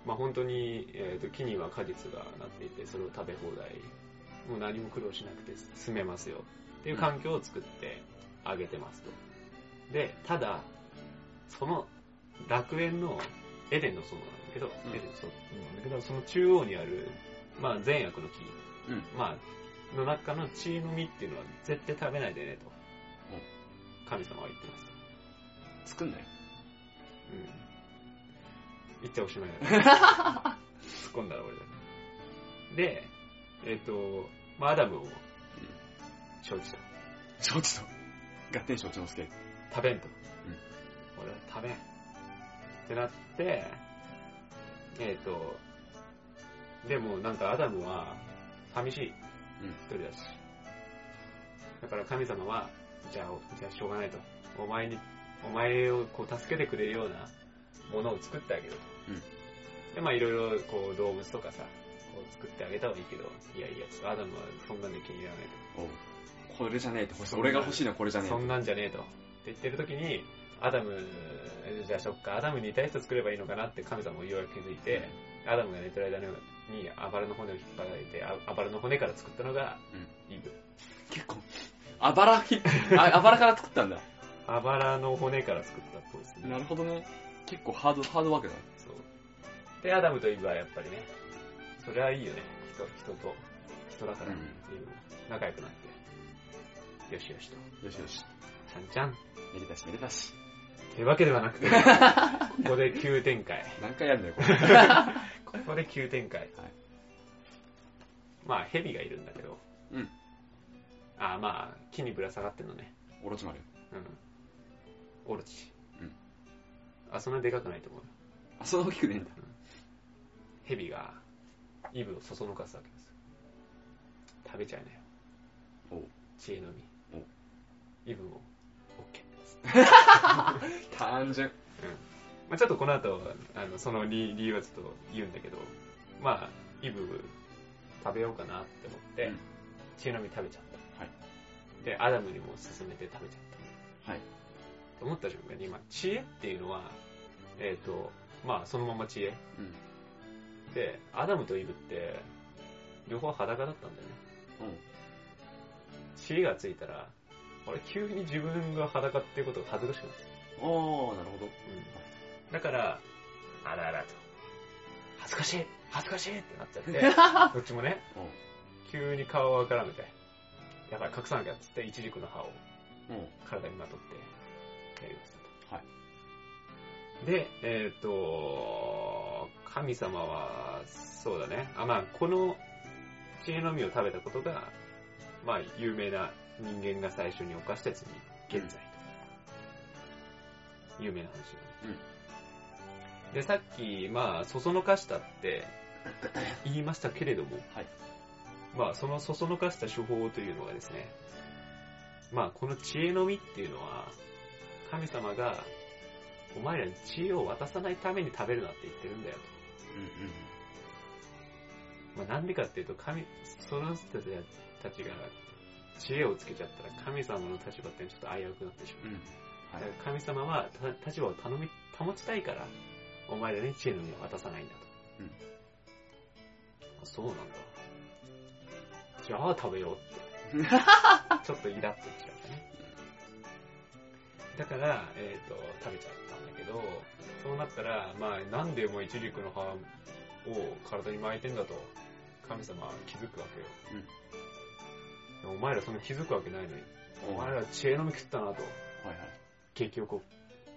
まあ、本当に、えっ、と、木には果実がなっていて、それを食べ放題、もう何も苦労しなくて住めますよっていう環境を作ってあげてますと。で、ただ、その楽園のエデンの園なんだけど、うんエデンの園なんだけど、その中央にある、まあ、善悪の木、うん。まあ、の中の血の実っていうのは絶対食べないでねと、神様は言ってます。作んない？うん。言っておしまいだから。突っ込んだら俺だ。で、えっ、と、まあ、アダムを承知と。承知と。合点承知の助。食べんと。俺は食べん。ってなって、えっ、と、でもなんかアダムは寂しい。うん一人だし。だから神様は、じゃあ、じゃあしょうがないと。お前に、お前をこう助けてくれるようなものを作ってあげると。うんで、まあいろいろこう動物とかさ、こう作ってあげたはいいけど、いやいや、ちょっとアダムはそんなんで気に入らないと。これじゃねえって欲しい。俺が欲しいのはこれじゃねえそんなんじゃねえと。って言ってる時に、アダム、えじゃあそっか、アダムに似た人作ればいいのかなって神様もようやく気づいて、アダムが寝てる間にあばらの骨を引っ張られて、ああばらの骨から作ったのがイブ。結構。あばらひ、あ、あばらから作ったんだ。あばらの骨から作ったっぽいですね。なるほどね。結構ハード、ハードワークだ。そう。で、アダムとイブはやっぱりね、それはいいよね。人、人と、人だから、うんっていう、仲良くなって、よしよしと。よしよし。ちゃんちゃん。めでたしめでたし。というわけではなくて、ここで急展開。何回やるんだよ、これ。ここで急展開。はいまあ、蛇がいるんだけど、うん。あまあ、木にぶら下がってんのね。オロチマル。うん。オロチ。うん。あ、そんなでかくないと思うよ。あ、そんな大きくねえんだ。蛇が、イブをそそのかすわけですよ。食べちゃいなよ。おう知恵のお実。イブも、オッケー。単純。まあ、ちょっとこの後、あのその理理由はちょっと言うんだけど、まあ、イブ食べようかなって思って、うん知恵の実食べちゃった。はいで、アダムにも勧めて食べちゃった。はい。と思った瞬間に、まあ、知恵っていうのは、えっ、と、まあ、そのまま知恵。うん。で、アダムとイブって、両方裸だったんだよね。うん。知恵がついたら、俺急に自分が裸っていうことが恥ずかしくなった。おー、なるほど。うん。だから、あらあらと。恥ずかしい恥ずかしいってなっちゃって、どっちもね、う急に顔をからめて、やばい、隠さなきゃっつって、イチジクの葉を。体にまとって、やりましたと。はい。で、えっ、と、神様は、そうだね。あ、まあ、この知恵の実を食べたことが、まあ、有名な人間が最初に犯した罪、現在と。有名な話だね。で、さっき、まあ、そそのかしたって 言いましたけれども、はい。まあ、そのそそのかした手法というのがですね、まあ、この知恵の実っていうのは、神様が、お前らに知恵を渡さないために食べるなって言ってるんだようんと。まあ、なんでかっていうと、神、その人たちが知恵をつけちゃったら神様の立場ってちょっと危うくなってしまう。うん。うん。はい。神様はた立場を頼み、保ちたいから、お前らに知恵の実を渡さないんだと。うんあそうなんだ。じゃあ食べようって。ちょっとイラッときちゃったね。だから、えっ、と、食べちゃったんだけど、そうなったら、まあ、なんでもうイチジクの葉を体に巻いてんだと、神様は気づくわけよ。お前らそんな気づくわけないのに、お前ら知恵の実食ったなと、はいはい。激おこ、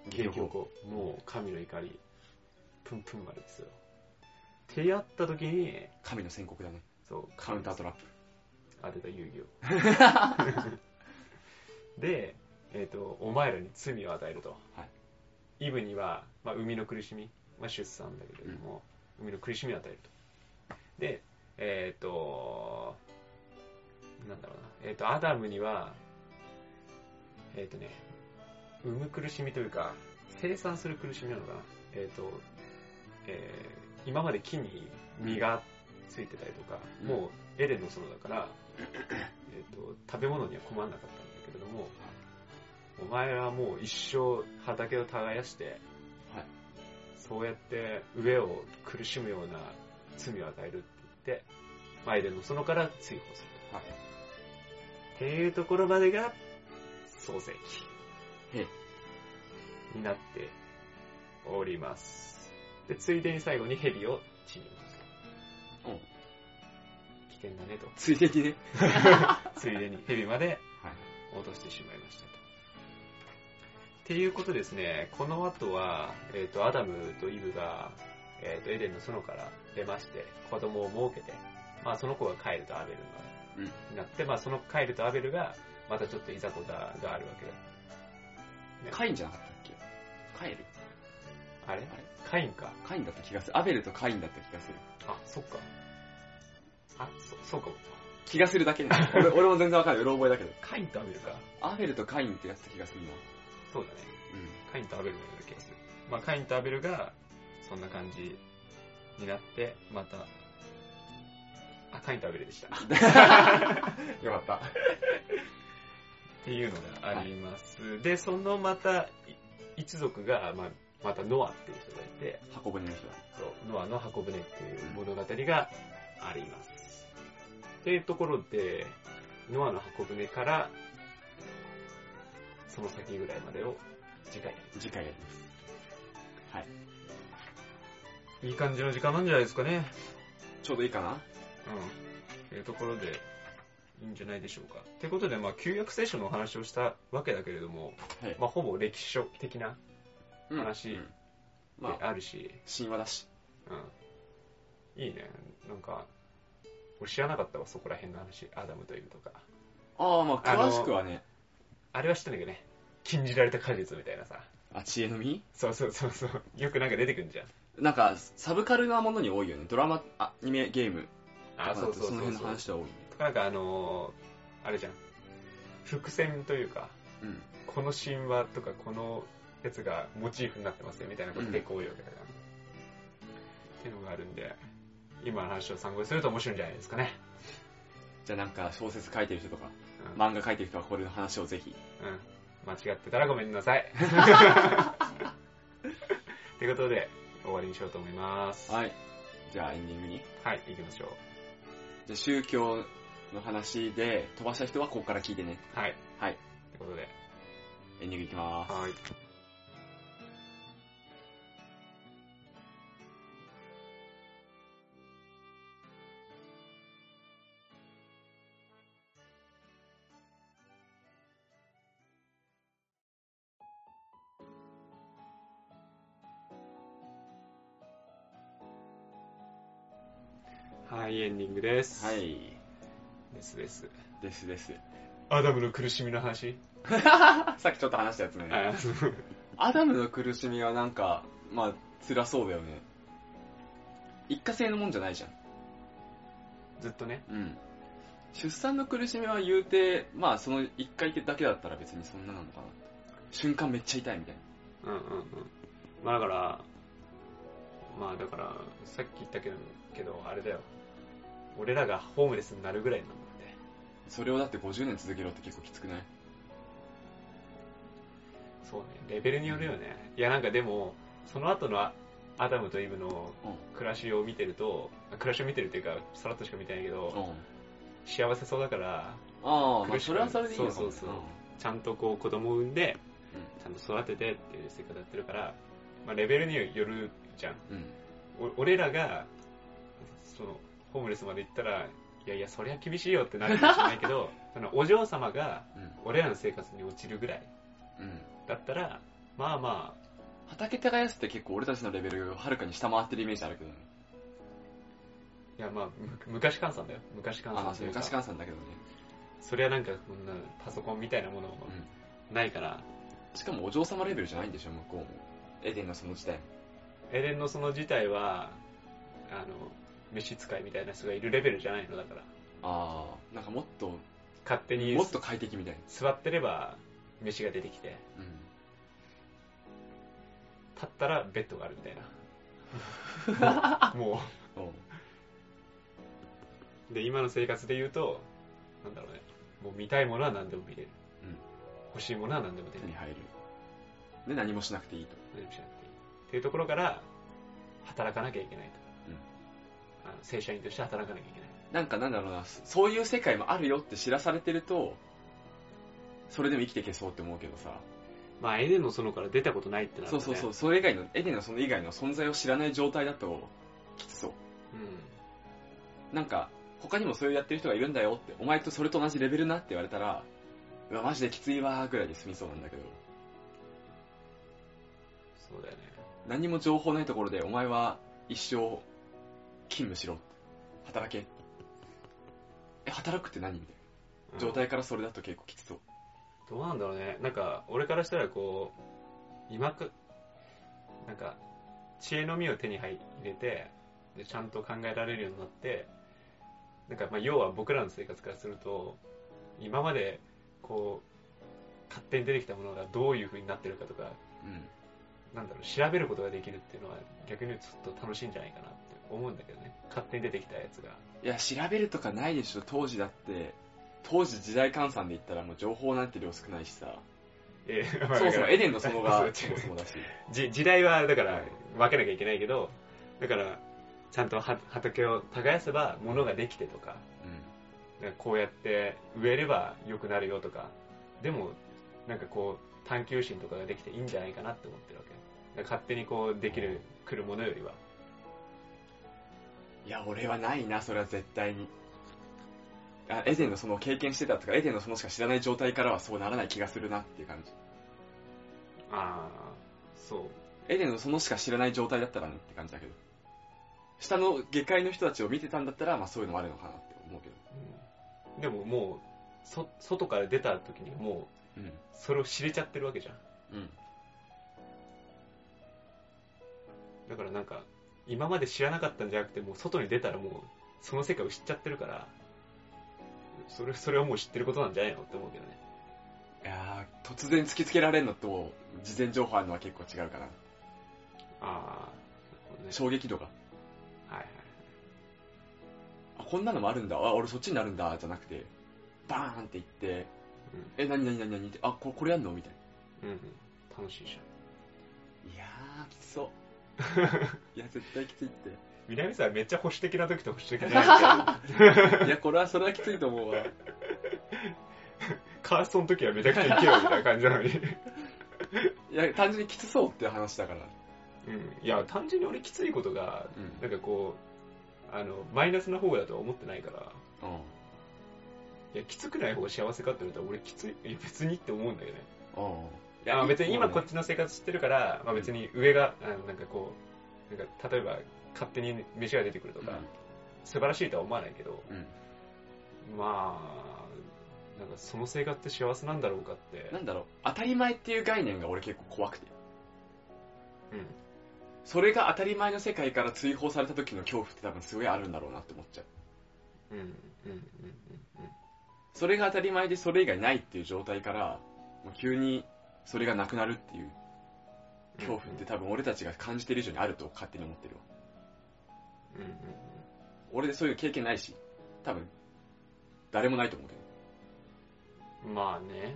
激激おおこ、もう神の怒り、プンプン丸ですよ。ってやった時に、神の宣告だね。そう、カウンタートラップ。当てた遊戯を。で、えっ、と、お前らに罪を与えると。はいイブには、まあ、生みの苦しみ、まあ、出産だけれども、生みの苦しみを与えると。で、えっ、と、なんだろうな、えっ、と、アダムには、えっ、とね、産む苦しみというか、生産する苦しみなのかな。えっ、と、えー今まで木に実がついてたりとか、うんもうエデンの園だから、えっと食べ物には困らなかったんだけれども、お前はもう一生畑を耕して、はいそうやって上を苦しむような罪を与えるって言って、まあエデンの園から追放する。はいっていうところまでが創世記。になっております。で、ついでに最後に蛇を地に落とす。うん。危険だねと。ついでにね。ついでに蛇まではい。落としてしまいましたと。っていうことですね、この後は、えっ、と、アダムとイブが、えっ、と、エデンの園から出まして、子供を設けて、まあその子がカエルとアベルが、なって、まあそのカエルとアベルが、またちょっといざこざがあるわけだ。カインじゃなかったっけ？カエル？あれ？あれ？カインか。カインだった気がする。アベルとカインだった気がする。あ、そっか。あ、そ、そうかも。気がするだけね。俺俺も全然わかんない。うろ覚えだけど。カインとアベルか。アベルとカインってやってた気がするな。そうだね。うん。カインとアベルのような気がする。まあ、カインとアベルが、そんな感じになって、また、あ、カインとアベルでした。っ よかった。ていうのがあります。で、そのまた、い一族が、まあ、またノアっていう人がいて、箱舟の人だ。そう、ノアの箱舟っていう物語があります。っていうところで、ノアの箱舟から、その先ぐらいまでを次回やります次回やります。はい。いい感じの時間なんじゃないですかね。ちょうどいいかなうん。というところで、いいんじゃないでしょうか。ということで、まあ、旧約聖書のお話をしたわけだけれども、はい。まあ、ほぼ歴史書的なうん話うんでまあ、あるし、神話だし。うん。いいね。なんか、俺知らなかったわ、そこら辺の話。アダムとイブとか。ああ、まあ、あの詳しくはね、あれは知ったんだけどね。禁じられた果実みたいなさ。あ、知恵の実？そうそうそうそう。よくなんか出てくるんじゃん。なんか、サブカルなものに多いよね。ドラマ、アニメ、ゲームあ、そうそうそうその辺の。話は多いね。なんかあのー、あれじゃん。伏線というか、うん。この神話とかこのやつがモチーフになってますよみたいなこと結構多いわけだから、っていうのがあるんで、今の話を参考にすると面白いんじゃないですかね。じゃあなんか小説書いてる人とか、うん。漫画書いてる人はこれの話をぜひ。うん、間違ってたらごめんなさい。ということで、終わりにしようと思います。はい。じゃあエンディングに。はい、行きましょう。じゃあ宗教の話で飛ばした人はここから聞いてね。はい。はい。ということで、エンディングいきまーす。はい。い、エンディングです。はい。ですです。ですです。アダムの苦しみの話？さっきちょっと話したやつね。アダムの苦しみはなんか、まあ、辛そうだよね。一過性のもんじゃないじゃん。ずっとね。うん。出産の苦しみは言うて、まあその一回だけだったら別にそんななのかな。瞬間めっちゃ痛いみたいな。うんうんうん。まあだから、まあだから、さっき言ったけど、けどあれだよ。俺らがホームレスになるぐらいなんだって。それをだって50年続けろって結構きつくない？そうね。レベルによるよね。いやなんかでも、その後のアアダムとイブのうん。暮らしを見てると、暮らしを見てるっていうか、さらっとしか見てないけど、うん。幸せそうだから、ああ、まあそれはそれでいいのかもそうそうそうちゃんとこう子供を産んで、うちゃんと育ててっていう生活やってるから、まあレベルによるじゃん。ん。うん。お俺らが、その、ホームレスまで行ったら、いやいや、そりゃ厳しいよってなるかもしれないけど、そのお嬢様がうん。俺らの生活に落ちるぐらいうん。だったら、まあま畑耕すって結構俺たちのレベルをはるかに下回ってるイメージあるけどね。あ、いやまあ、む昔換算だよ。昔換ああ、そう昔換算だけどね。それはなんか、こんなパソコンみたいなものうないから、ん。しかもお嬢様レベルじゃないんでしょ、向こうも。エデンのその時代も。エレンのその自体は、あの、召使いみたいな人がいるレベルじゃないのだから、ああ、なんかもっと、勝手にもっと快適みたいな。座ってれば飯が出てきて、うん。立ったらベッドがあるみたいな。もう、で、今の生活で言うと、なんだろうね、もう見たいものは何でも見れる。うん欲しいものは何でも手に入る。手に入る。で、何もしなくていいと。何もしなくていい。っていうところから、働かなきゃいけないと。正社員として働かなきゃいけない。なんかなんだろうな、そういう世界もあるよって知らされてると、それでも生きていけそうって思うけどさ。まあ、エデンの園から出たことないってなるとね。そうそうそう、それ以外の、エデンのその以外の存在を知らない状態だと、きつそう。うん。なんか、他にもそういうやってる人がいるんだよって、お前とそれと同じレベルなって言われたら、うわ、マジできついわーぐらいで済みそうなんだけど、そうだよね。何にも情報ないところで、お前は一生勤務しろ。働け。え、働くって何？みたいうんな。状態からそれだと結構きつそう。どうなんだろうね。なんか、俺からしたらこう、今か、なんか、知恵の実を手に入れて、で、ちゃんと考えられるようになって、なんか、まあ、要は僕らの生活からすると、今まで、こう、勝手に出てきたものがどういう風になってるかとか、うん。なんだろう、調べることができるっていうのは、逆に言うとちょっと楽しいんじゃないかなって思うんだけどね。勝手に出てきたやつが。いや、調べるとかないでしょ、当時だって。当時時代換算で言ったらもう情報なんて量少ないしさ。えーそもそもエデンの園が そもそもだし。じ時代はだから分けなきゃいけないけどだからちゃんとは畑を耕せば物ができてとかうん。かこうやって植えれば良くなるよとかでもなんかこう探求心とかができていいんじゃないかなって思ってるわけ勝手にこうできる来るものよりはいや、俺はないな、それは絶対に。あエデンのその経験してたとか、エデンのそのしか知らない状態からはそうならない気がするなっていう感じ。ああ、そう。エデンのそのしか知らない状態だったらねって感じだけど。下の下界の人たちを見てたんだったら、まあそういうのもあるのかなって思うけど。うんでももう、そ、外から出た時にもう、うん。それを知れちゃってるわけじゃん。うん。だからなんか、今まで知らなかったんじゃなくて、もう外に出たらもう、その世界を知っちゃってるから、それ、それはもう知ってることなんじゃないのって思うけどね。いやー、突然突きつけられるのと、事前情報あるのは結構違うかな。ああ、ね。衝撃度が。はいはい。あ、こんなのもあるんだ。あ、俺そっちになるんだ。じゃなくて、バーンって言って、え、なになになになにって、あ、これ、これやんの？みたいうん。うん、うん。楽しいじゃん。な。いやー、きつそう。いや、絶対きついって。南さんめっちゃ保守的な時と保守的じゃない時 いや、これは、それはきついと思うわ。カーストの時はめちゃくちゃいけよみたいな感じなのに。いや、単純にきつそうって話だから。うん。いや、単純に俺きついことが、うん。なんかこう、あの、マイナスな方だとは思ってないから、うん。いや、きつくない方が幸せかって言われたら俺きつい、いや別にって思うんだよね。うん。いや、別に今こっち。ちの生活知ってるから、まあ別に上が、あのなんかこう、なんか例えば勝手に飯が出てくるとか、素晴らしいとは思わないけど、うん。まあ、なんかその生活って幸せなんだろうかって、なんだろう、当たり前っていう概念が俺結構怖くて。うん。それが当たり前の世界から追放された時の恐怖って多分すごいあるんだろうなって思っちゃう。うん、うん、うん、うん。それが当たり前でそれ以外ないっていう状態から、もう急にそれがなくなるっていう恐怖って多分俺たちが感じてる以上にあると勝手に思ってるわ。うん、うん、俺でそういう経験ないし、多分誰もないと思うけど。うん。まあね。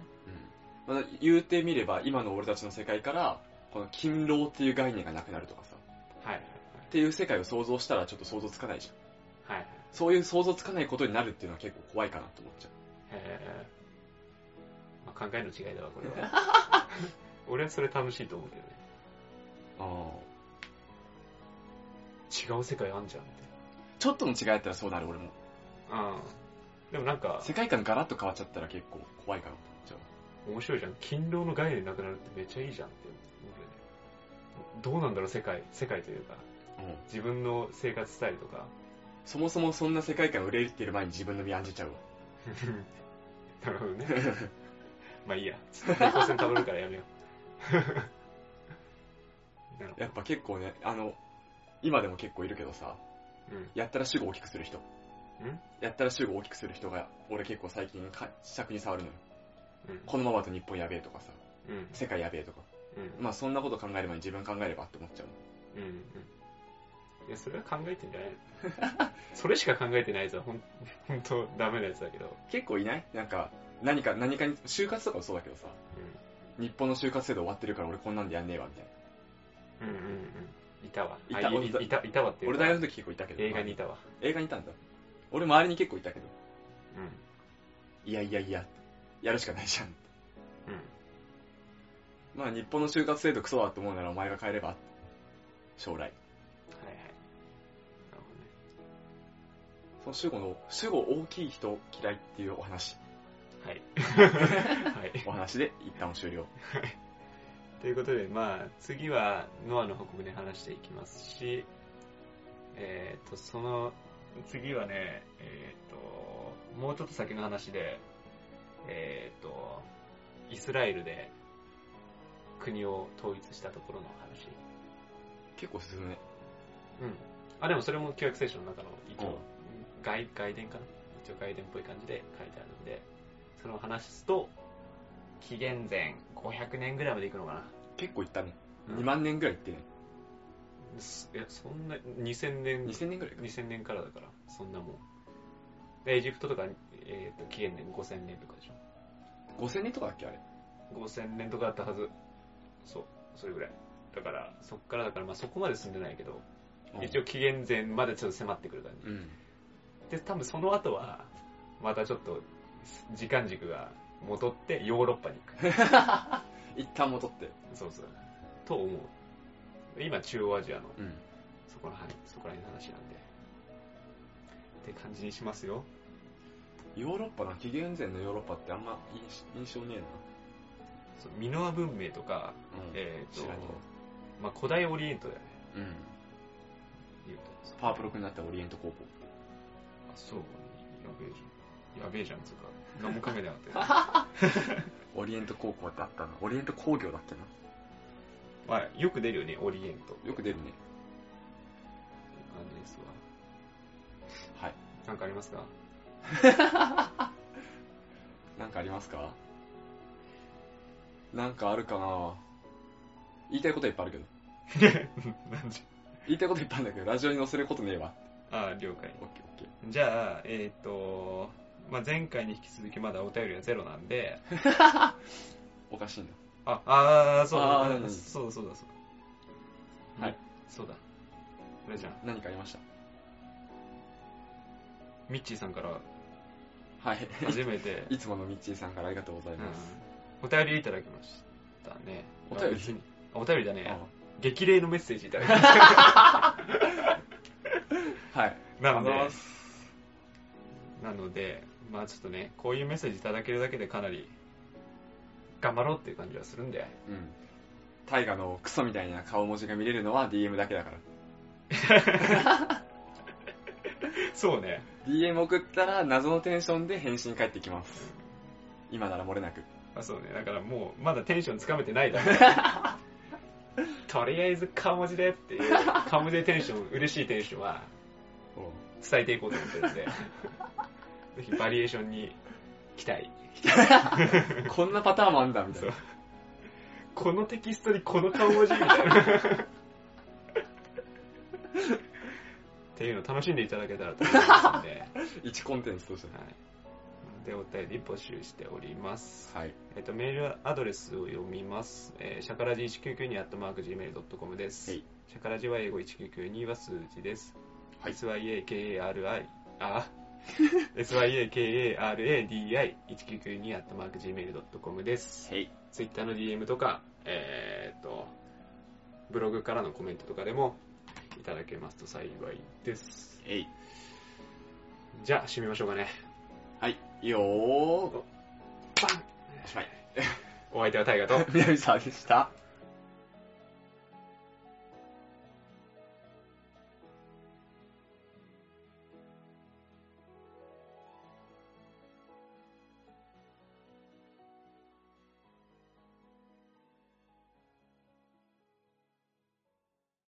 うん。まあ、言うてみれば今の俺たちの世界から、この勤労っていう概念がなくなるとかさ、はい、はい、っていう世界を想像したらちょっと想像つかないじゃん。はい。はい、そういう想像つかないことになるっていうのは結構怖いかなと思っちゃう。へえ。まあ、考えの違いだわ、これは。俺はそれ楽しいと思うけどね。あ違う世界あんじゃんって。ちょっとの違いだったらそうなる俺も。うん。でもなんか、世界観ガラッと変わっちゃったら結構怖いかなと思っちゃう。面白いじゃん。勤労の概念なくなるってめっちゃいいじゃんって思うよね。どうなんだろう、世界。世界というか。うん。自分の生活スタイルとか。そもそもそんな世界観売れてる前に自分の身案じちゃうわ。なるほどね。まあいいや。っと平行線たどるからやめよう。なるほど。やっぱ結構ね、あの、今でも結構いるけどさ、うん。やったら主語大きくする人。ん？やったら主語大きくする人が、俺結構最近か、尺に触るのよ。うん。このままだと日本やべえとかさ、うん。世界やべえとか。うん。まあそんなこと考える前に自分考えればって思っちゃう。うん。うん。いや、それは考えてんじゃないのそれしか考えてないやつはほん、ほんとダメなやつだけど。結構いない？なんか、何か、何かに、就活とかもそうだけどさ、日本の就活制度終わってるから俺こんなんでやんねえわ、みたいな。うん。うんうんうん。いたわ。いたあいいた、いたわっていうか俺大学の時結構いたけど。映画にいたわ。映画にいたんだ。俺周りに結構いたけど、うん。いやいやいや、やるしかないじゃん。うん。まあ日本の就活制度クソだと思うならお前が変えれば。将来。はいはい。なるその主語の、主語大きい人嫌いっていうお話。はい。はい。お話で一旦終了。ということで、まあ、次はノアの報告で話していきますし、えっ、と、その次はね、えっ、と、もうちょっと先の話で、えっ、と、イスラエルで国を統一したところの話。結構進むね。うん。あ、でもそれも旧約聖書の中の一うん応、外、外伝かな？一応外伝っぽい感じで書いてあるんで、そのを話すと、紀元前500年ぐらいまで行くのかな。結構いったね。うん2万年ぐらいいってね。すいや、そんな、2000年、2000年ぐらいか。2000年からだから、そんなもん。で、エジプトとか、えっ、と、紀元年5000年とかでしょ。5000年とかだっけあれ。5000年とかあったはず。そう、それぐらい。だから、そっからだから、まあそこまで進んでないけど、一応紀元前までちょっと迫ってくる感じ。うん。で、多分その後は、またちょっと、時間軸が戻ってヨーロッパに行く。一旦戻って。そうそう。と思う。今、中央アジアの、うん。そこの話、そこら辺の話なんで。って感じにしますよ。ヨーロッパな、紀元前のヨーロッパってあんま印印象ねえそうミノア文明とか、な。うん。えっ、と知らんけど、まあ、古代オリエントだよね。うん。言うと。パワープロクになったオリエント高校。あ、そう。やべえじゃん。やべえじゃん、つうか。何も考えてなかったよ。オリエント高校ってあったな。オリエント工業だっけな？まあ、よく出るよね、オリエント。よく出るね。感じですわ。はい。なんかありますか？なんかありますか？なんかあるかな？言いたいこといっぱいあるけど。言いたいこといっぱいあるんだけど、ラジオに載せることねえわ。ゃ。あ、了解。オッケーオッケー。じゃあ、えっ、と、まあ、前回に引き続きまだお便りはゼロなんで、おかしいんだ。あ、あーそうだ、あーそうだ、そうだ、そうだ。はい。そうだ。これじゃん。何かありました？ミッチーさんからはい。初めて、いつものミッチーさんからありがとうございます。うん、お便りいただきましたね。お便り？別にあお便りだね。あ激励のメッセージいただきました。はい。なのでありがとうございま、すなので、まあちょっとね、こういうメッセージいただけるだけでかなり頑張ろうっていう感じはするんで、うん。大河のクソみたいな顔文字が見れるのは DM だけだから。そうね。DM 送ったら謎のテンションで返信返ってきます。今なら漏れなく。あそうね。だからもう、まだテンションつかめてないだろ。とりあえず顔文字でっていう、顔文字でテンション、嬉しいテンションは伝えていこうと思ってるんで、ぜひバリエーションに期待。こんなパターンもあんだ、みたいな。このテキストにこの顔文字みたいな。っていうのを楽しんでいただけたらと思いますので、はい。一コンテンツとして。で、お便り募集しております。はい。えっと、メールアドレスを読みます。えー、シャカラジ1992 at mark gmail.com です。はいシャカラジは英語1992は数字です。はい syakari、あ、syakaradi1992 at mark gmail.com です。はい。ツイッターの DM とか、えーっと、ブログからのコメントとかでもいただけますと幸いです。えい。じゃあ、締めましょうかね。はい。いいよー。バンおしまい。お相手はタイガと、南沢でした。